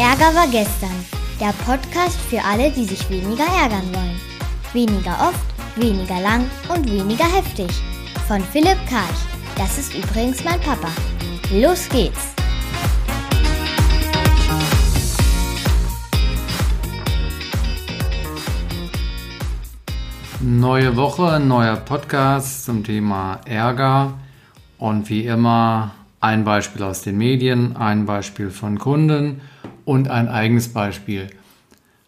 Ärger war gestern. Der Podcast für alle, die sich weniger ärgern wollen. Weniger oft, weniger lang und weniger heftig. Von Philipp Karch. Das ist übrigens mein Papa. Los geht's! Neue Woche, neuer Podcast zum Thema Ärger und wie immer ein Beispiel aus den Medien, ein Beispiel von Kunden und ein eigenes Beispiel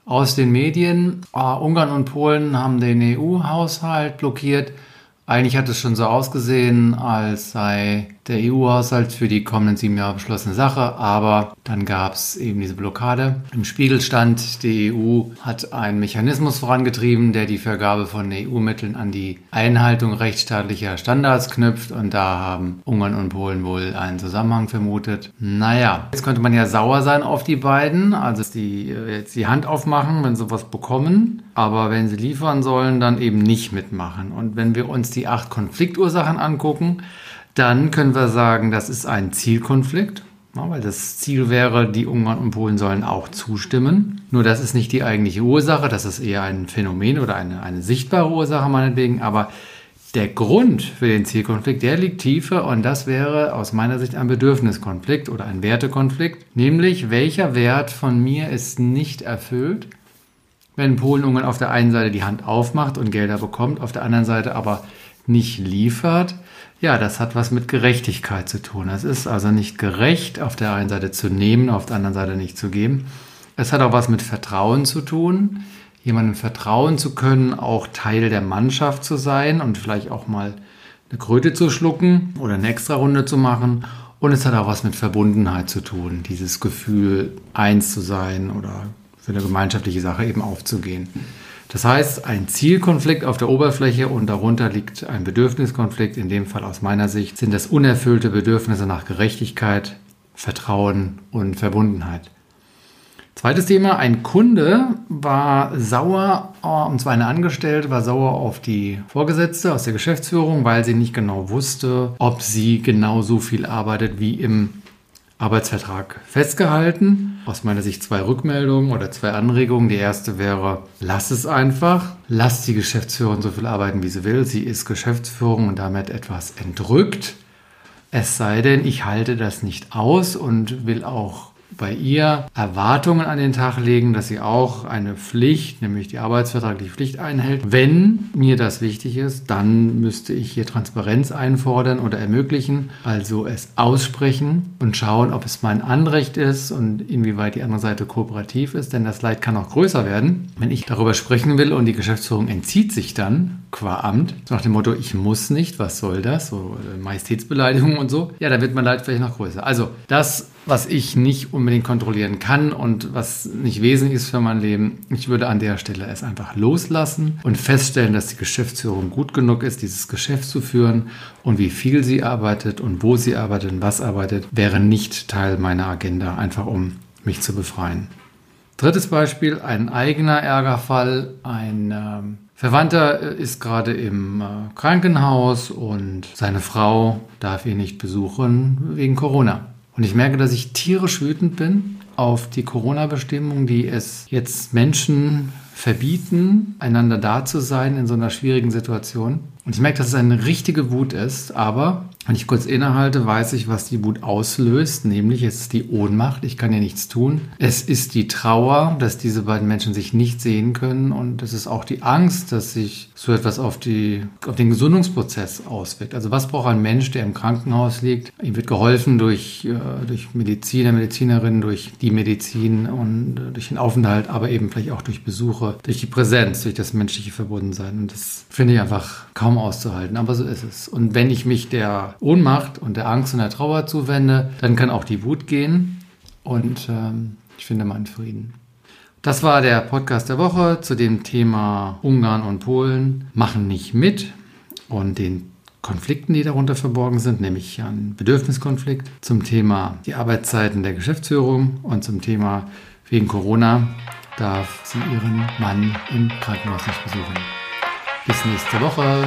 aus den Medien. Uh, Ungarn und Polen haben den EU-Haushalt blockiert. Eigentlich hat es schon so ausgesehen, als sei der EU-Haushalt für die kommenden sieben Jahre beschlossene Sache, aber dann gab es eben diese Blockade. Im Spiegel stand, die EU hat einen Mechanismus vorangetrieben, der die Vergabe von EU-Mitteln an die Einhaltung rechtsstaatlicher Standards knüpft und da haben Ungarn und Polen wohl einen Zusammenhang vermutet. Naja, jetzt könnte man ja sauer sein auf die beiden, also die jetzt die Hand aufmachen, wenn sie was bekommen, aber wenn sie liefern sollen, dann eben nicht mitmachen. Und wenn wir uns die acht Konfliktursachen angucken, dann können wir sagen, das ist ein Zielkonflikt, weil das Ziel wäre, die Ungarn und Polen sollen auch zustimmen. Nur das ist nicht die eigentliche Ursache, das ist eher ein Phänomen oder eine, eine sichtbare Ursache meinetwegen, aber der Grund für den Zielkonflikt, der liegt tiefer und das wäre aus meiner Sicht ein Bedürfniskonflikt oder ein Wertekonflikt, nämlich welcher Wert von mir ist nicht erfüllt, wenn Polen Ungarn auf der einen Seite die Hand aufmacht und Gelder bekommt, auf der anderen Seite aber nicht liefert, ja, das hat was mit Gerechtigkeit zu tun. Es ist also nicht gerecht, auf der einen Seite zu nehmen, auf der anderen Seite nicht zu geben. Es hat auch was mit Vertrauen zu tun, jemandem vertrauen zu können, auch Teil der Mannschaft zu sein und vielleicht auch mal eine Kröte zu schlucken oder eine extra Runde zu machen. Und es hat auch was mit Verbundenheit zu tun, dieses Gefühl, eins zu sein oder für eine gemeinschaftliche Sache eben aufzugehen. Das heißt, ein Zielkonflikt auf der Oberfläche und darunter liegt ein Bedürfniskonflikt. In dem Fall aus meiner Sicht sind das unerfüllte Bedürfnisse nach Gerechtigkeit, Vertrauen und Verbundenheit. Zweites Thema, ein Kunde war sauer, und zwar eine Angestellte war sauer auf die Vorgesetzte aus der Geschäftsführung, weil sie nicht genau wusste, ob sie genau so viel arbeitet wie im Arbeitsvertrag festgehalten. Aus meiner Sicht zwei Rückmeldungen oder zwei Anregungen. Die erste wäre, lass es einfach. Lass die Geschäftsführerin so viel arbeiten, wie sie will. Sie ist Geschäftsführung und damit etwas entrückt. Es sei denn, ich halte das nicht aus und will auch bei ihr Erwartungen an den Tag legen, dass sie auch eine Pflicht, nämlich die arbeitsvertragliche Pflicht einhält. Wenn mir das wichtig ist, dann müsste ich hier Transparenz einfordern oder ermöglichen, also es aussprechen und schauen, ob es mein Anrecht ist und inwieweit die andere Seite kooperativ ist, denn das Leid kann auch größer werden, wenn ich darüber sprechen will und die Geschäftsführung entzieht sich dann qua Amt, so nach dem Motto, ich muss nicht, was soll das, so äh, Majestätsbeleidigung und so, ja, dann wird mein Leid vielleicht noch größer. Also das was ich nicht unbedingt kontrollieren kann und was nicht wesentlich ist für mein Leben. Ich würde an der Stelle es einfach loslassen und feststellen, dass die Geschäftsführung gut genug ist, dieses Geschäft zu führen und wie viel sie arbeitet und wo sie arbeitet und was arbeitet, wäre nicht Teil meiner Agenda, einfach um mich zu befreien. Drittes Beispiel, ein eigener Ärgerfall. Ein ähm, Verwandter ist gerade im äh, Krankenhaus und seine Frau darf ihn nicht besuchen wegen Corona. Und ich merke, dass ich tierisch wütend bin auf die Corona-Bestimmungen, die es jetzt Menschen verbieten, einander da zu sein in so einer schwierigen Situation. Und ich merke, dass es eine richtige Wut ist, aber wenn ich kurz innehalte, weiß ich, was die Wut auslöst, nämlich es ist die Ohnmacht, ich kann ja nichts tun. Es ist die Trauer, dass diese beiden Menschen sich nicht sehen können und es ist auch die Angst, dass sich so etwas auf, die, auf den Gesundungsprozess auswirkt. Also was braucht ein Mensch, der im Krankenhaus liegt? Ihm wird geholfen durch, äh, durch Mediziner, Medizinerinnen, durch die Medizin und äh, durch den Aufenthalt, aber eben vielleicht auch durch Besuche, durch die Präsenz, durch das menschliche Verbundensein. Und das finde ich einfach kaum auszuhalten, aber so ist es. Und wenn ich mich Ohnmacht und der Angst und der Trauer zuwende, dann kann auch die Wut gehen und ähm, ich finde meinen Frieden. Das war der Podcast der Woche zu dem Thema Ungarn und Polen machen nicht mit und den Konflikten, die darunter verborgen sind, nämlich ein Bedürfniskonflikt zum Thema die Arbeitszeiten der Geschäftsführung und zum Thema wegen Corona darf sie ihren Mann im Krankenhaus nicht besuchen. Bis nächste Woche.